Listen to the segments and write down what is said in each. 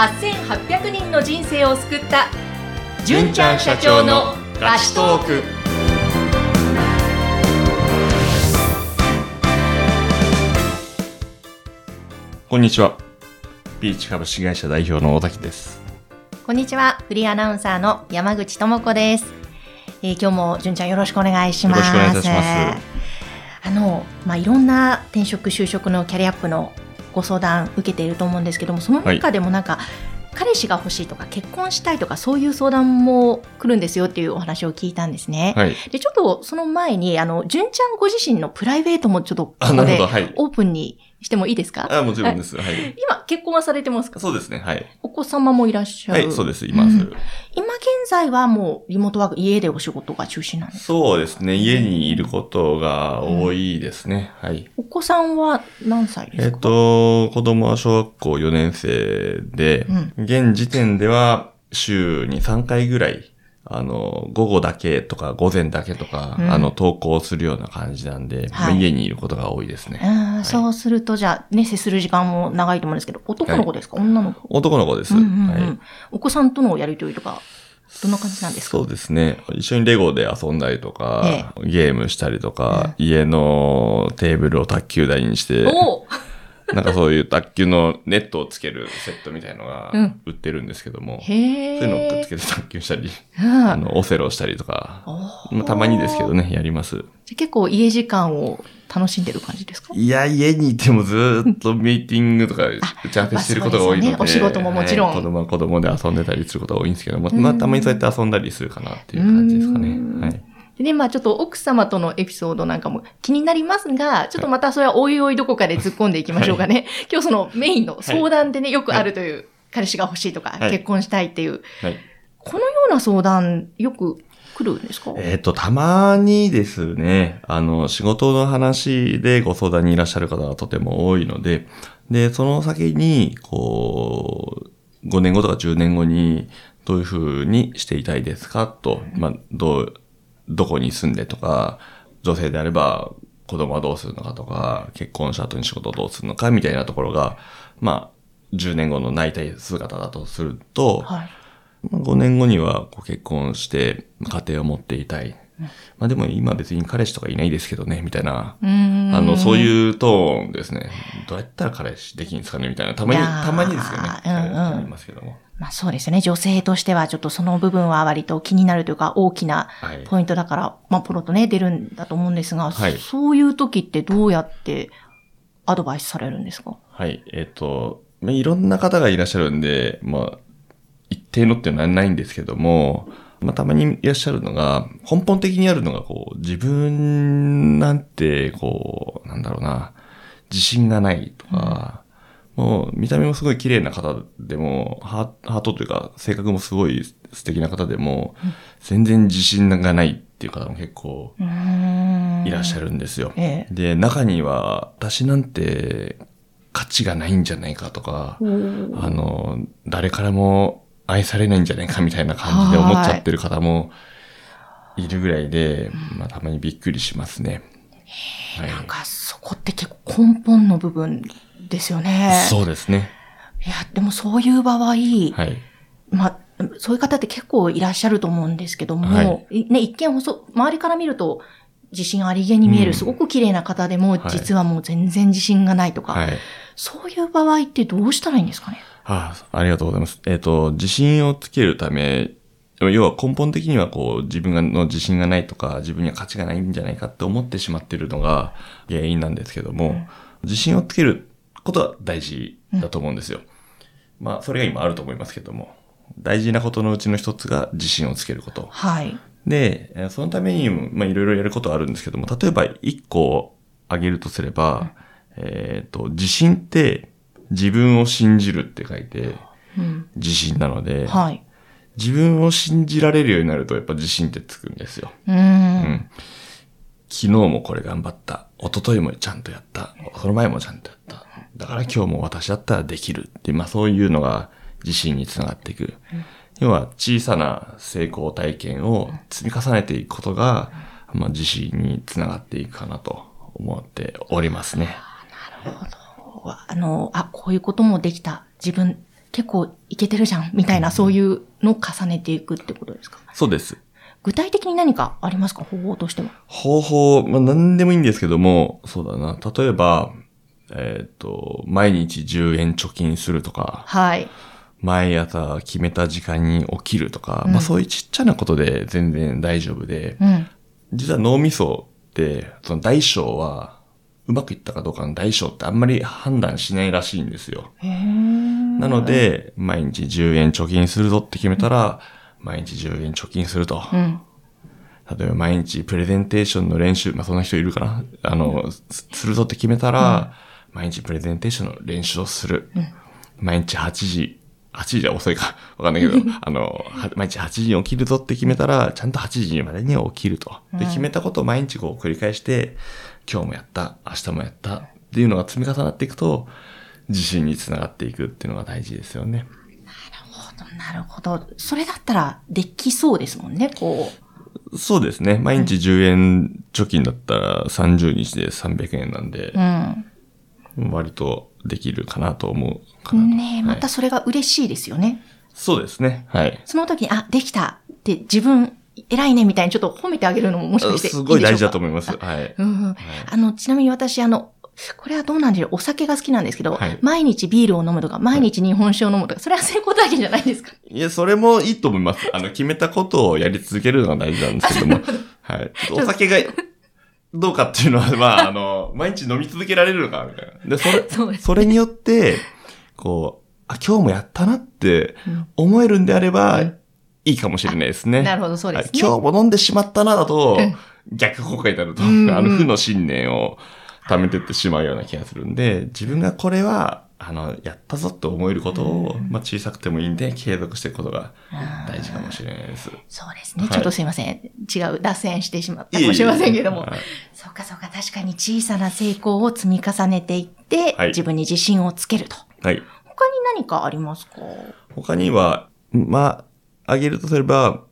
8800人の人生を救った。純ちゃん社長のラストーク。こんにちは。ビーチ株式会社代表の大滝です。こんにちは。フリーアナウンサーの山口智子です、えー今日も純ちゃんよろしくお願いします。よろしくお願いいたします。あのまあいろんな転職就職のキャリアアップのご相談受けていると思うんですけどもその中でもなんか、彼氏が欲しいとか結婚したいとかそういう相談も来るんですよっていうお話を聞いたんですね。はい。で、ちょっとその前に、あの、純ちゃんご自身のプライベートもちょっとこあ、こで。オープンにしてもいいですか？あ、もちろんです。はい。今、結婚はされてますか？そうですね。はい。お子様もいらっしゃるはい、そうです。います。うん今現在はもうリモートワーク、家でお仕事が中心なんですか？そうですね。家にいることが多いですね。はい。お子さんは何歳でえっ、すか、と、子供は小学校4年生で、う現時点では週に3回ぐらい、あの、午後だけとか午前だけとか、うん。あの、登校するような感じなんで、はい。まあ家にいることが多いですね。うんそうすると、じゃあ、ね、接する時間も長いと思うんですけど、男の子ですか、女の子。男の子です。うんうんうん。はい。お子さんとのやりとりとか、どんな感じなんですか？そうですね。一緒にレゴで遊んだりとか、えゲームしたりとか、家のテーブルを卓球台にして、おなんかそういう卓球のネットをつけるセットみたいのがうん売ってるんですけども、へえ。そういうのをくっつけて卓球したり、うんあの、オセロしたりとか、おまあ、たまにですけどね、やります。じゃあ結構家時間を楽しんでる感じですか？いや、家にいてもずーっとミーティングとか打ち合わせしてることが多いので、まあねお仕事ももちろんはい子供は子供で遊んでたりすることが多いんですけども、まあ、たまにそうやって遊んだりするかなっていう感じですかねうん。はい。でね、まあちょっと奥様とのエピソードなんかも気になりますが、ちょっとまたそれはおいおいどこかで突っ込んでいきましょうかね。今日そのメインの相談でね、よくあるという、彼氏が欲しいとか、はい。結婚したいっていう、はい。このような相談、よく来るんですか？えっ、と、たまにですね、あの、仕事の話でご相談にいらっしゃる方がとても多いので、で、その先に、こう、5年後とか10年後に、どういうふうにしていたいですか？と、まあ、どう、どこに住んでとか、女性であれば、子供はどうするのかとか、結婚した後に仕事をどうするのかみたいなところが、まあ、10年後の内体姿だとすると、はい。まあ5年後には結婚して家庭を持っていたい。まあでも今別に彼氏とかいないですけどね、みたいな。あの、そういうトーンですね。どうやったら彼氏できるんですかねみたいな。たまに、たまにですよね。うんうんありますけども。まあそうですね。女性としてはちょっとその部分は割と気になるというか大きなはい。ポイントだから、まあポロッとね、出るんだと思うんですが、はいそういう時ってどうやってアドバイスされるんですか？はい。えっ、と、まあいろんな方がいらっしゃるんで、まあ、一定のっていうのはないんですけども、まあ、たまにいらっしゃるのが、根本的にあるのが、こう、自分なんて、こう、なんだろうな、自信がないとか、もう、見た目もすごい綺麗な方でも、ハートというか、性格もすごい素敵な方でも、全然自信がないっていう方も結構いらっしゃるんですよ。ええ。で、中には、私なんて価値がないんじゃないかとか、あの、誰からも愛されないんじゃないかみたいな感じで思っちゃってる方もいるぐらいで、まあたまにびっくりしますね。はいなんかそこって結構根本の部分ですよね。そうですね。いや、でもそういう場合、はい。まあ、そういう方って結構いらっしゃると思うんですけども、はいね、一見細、周りから見ると自信ありげに見えうんるすごく綺麗な方でも、はい実はもう全然自信がないとか、はい。そういう場合ってどうしたらいいんですかね？ああ、ありがとうございます。えっ、と、自信をつけるため、要は根本的にはこう自分の自信がないとか自分には価値がないんじゃないかって思ってしまっているのが原因なんですけども、自信をつけることは大事だと思うんですよ。まあそれが今あると思いますけども、大事なことのうちの一つが自信をつけること。はい。で、えーそのためにも、まあいろいろやることはあるんですけども、例えば一個挙げるとすれば、えっ、と、自信って自分を信じるって書いて、うん。自信なので、はい。自分を信じられるようになるとやっぱ自信ってつくんですよ。うー。うんん。昨日もこれ頑張った。一昨日もちゃんとやった。その前もちゃんとやった。だから今日も私だったらできるって、まあそういうのが自信につながっていく。要は小さな成功体験を積み重ねていくことが、まあ自信につながっていくかなと思っておりますね。あの、あ、こういうこともできた。自分結構いけてるじゃん、みたいな、そういうのを重ねていくってことですか？そうです。具体的に何かありますか？方法としても。方法、まあ何でもいいんですけども、そうだな。例えば、えっ、ー、と、毎日10円貯金するとか。はい。毎朝決めた時間に起きるとか、うん、まあそういうちっちゃなことで全然大丈夫で、うん、実は脳みそって、その大小は、うまくいったかどうかの大小ってあんまり判断しないらしいんですよ。なので、毎日10円貯金するぞって決めたら、うん、毎日10円貯金すると。例えば毎日プレゼンテーションの練習、まあそんな人いるかなあの、するぞって決めたら、毎日プレゼンテーションの練習をする。毎日8時8時じゃ遅いか。わかんないけど、あの、毎日8時に起きるぞって決めたら、ちゃんと8時までに起きると。で、決めたことを毎日こう繰り返して、今日もやった、明日もやったっていうのが積み重なっていくと、自信につながっていくっていうのが大事ですよね。なるほど、なるほど。それだったらできそうですもんね、こう。そうですね。毎日10円貯金だったら30日で300円なんで、うん、割とできるかなと思うかなねえ、またそれが嬉しいですよね。そうですね。はい。その時に、あ、できたって自分、偉いねみたいにちょっと褒めてあげるのももしかしてすごい大事だと思います。はい。うん、はい、あの、ちなみに私、あの、これはどうなんでしょう？お酒が好きなんですけど、はい、毎日ビールを飲むとか、毎日日本酒を飲むとか、それは成功体験じゃないですか？いや、それもいいと思います。あの、決めたことをやり続けるのが大事なんですけども。はい。お酒がどうかっていうのは、まあ、あの、毎日飲み続けられるのか、みたいな。で、それ、そそれによって、こう、あ、今日もやったなって思えるんであれば、いいかもしれないですね。なるほど、そうです、ね、今日も飲んでしまったな、だと、逆効果になると、あの、負の信念を溜めてってしまうような気がするんで、自分がこれは、あの、やったぞって思えることを、うん、まあ小さくてもいいんで、継続していくことが大事かもしれないです。そうですね。はい、ちょっとすいません。違う、脱線してしまったかもしれませんけども。いいはい、そうかそうか、確かに小さな成功を積み重ねていって、はい、自分に自信をつけると。はい。他に何かありますか？他には、まあ、あげるとすれば、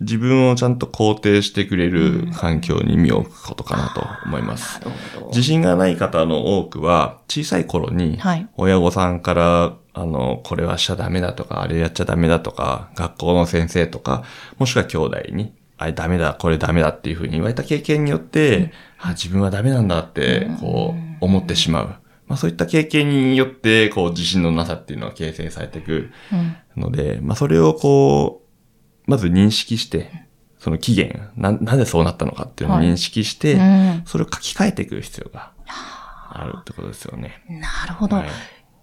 自分をちゃんと肯定してくれる環境に身を置くことかなと思います。自信がない方の多くは、小さい頃に、親御さんから、あの、これはしちゃダメだとか、あれやっちゃダメだとか、学校の先生とか、もしくは兄弟に、あれダメだ、これダメだっていうふうに言われた経験によって、うん、あ自分はダメなんだって、こう、思ってしまう。まあそういった経験によって、こう、自信のなさっていうのは形成されていくので、うん、まあそれをこう、まず認識して、その期限、な、なぜそうなったのかっていうのを認識して、はいうん、それを書き換えていく必要があるってことですよね。なるほど。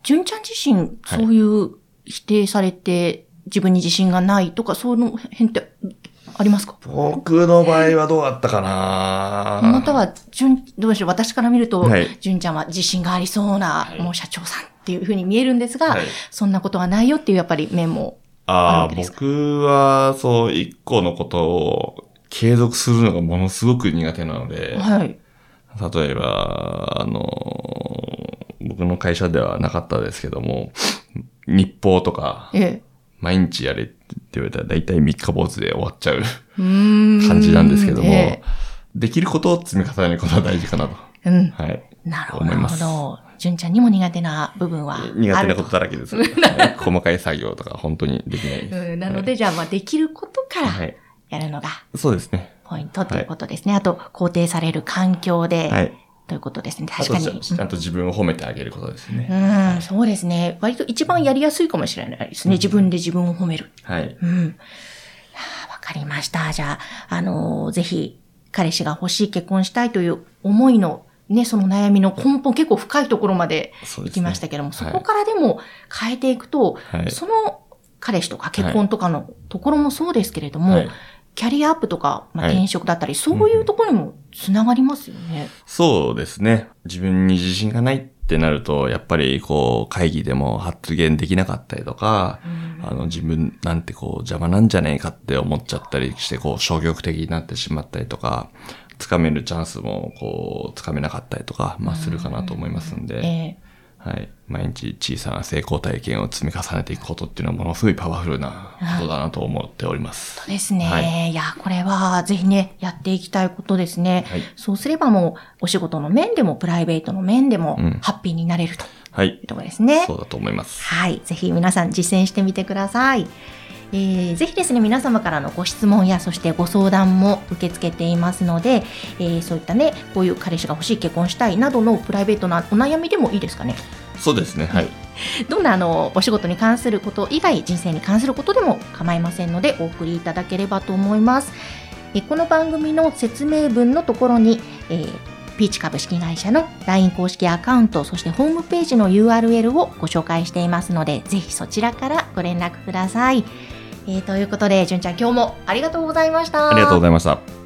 純、はい、ちゃん自身、そういう否定されて、自分に自信がないとか、その辺ってありますか？僕の場合はどうだったかな。または、純、どうでしょう。私から見ると、はい、純ちゃんは自信がありそうな、はい、もう社長さんっていうふうに見えるんですが、はい、そんなことはないよっていうやっぱり面もああ、僕は、そう、一個のことを継続するのがものすごく苦手なので、はい。例えば、あの、僕の会社ではなかったですけども、日報とか、ええ、毎日やれって言われたら大体三日坊主で終わっちゃう感じなんですけども、え、できることを積み重ねることは大事かなと。うん。はい。なるほど。思います。純ちゃんにも苦手な部分は苦手なことだらけです。細かい作業とか本当にできないです。うん、なので、はい、じゃあ、まあ、できることからやるのが、そうですね。ポイントということですね。はい、あと、肯定される環境で、はい、ということですね。確かに。ちゃんと自分を褒めてあげることですね。うん、そうですね。割と一番やりやすいかもしれないですね。自分で自分を褒める。はい。うん。わかりました。じゃあ、あのー、ぜひ、彼氏が欲しい結婚したいという思いのね、その悩みの根本結構深いところまで行きましたけども、そ、ね,、こからでも変えていくと、はい、その彼氏とか結婚とかのところもそうですけれども、はい、キャリアアップとか、まあ、転職だったり、そういうところにもつながりますよね、うん、そうですね。自分に自信がないってなると、やっぱりこう会議でも発言できなかったりとか、うん、あの自分なんてこう邪魔なんじゃないかって思っちゃったりして、こう消極的になってしまったりとか、つかめるチャンスも、こう、つかめなかったりとか、まあ、するかなと思いますんで、えはい。毎日小さな成功体験を積み重ねていくことっていうのはものすごいパワフルなことだなと思っております。そ うですね。はい、いや、これはぜひね、やっていきたいことですね。はい、そうすればもう、お仕事の面でもプライベートの面でも、ハッピーになれると。はい。いうところですね。そうだと思います。はい。ぜひ皆さん実践してみてください。えー、ぜひですね、皆様からのご質問や、そしてご相談も受け付けていますので、えー、そういったね、こういう彼氏が欲しい、結婚したいなどのプライベートなお悩みでもいいですかね？そうですね。はい。どんなあのお仕事に関すること以外、人生に関することでも構いませんので、お送りいただければと思います。えこの番組の説明文のところに、えー、ピーチ株式会社の LINE 公式アカウント、そしてホームページの URL をご紹介していますので、ぜひそちらからご連絡ください。えー、ということで、純ちゃん、今日もありがとうございました。ありがとうございました。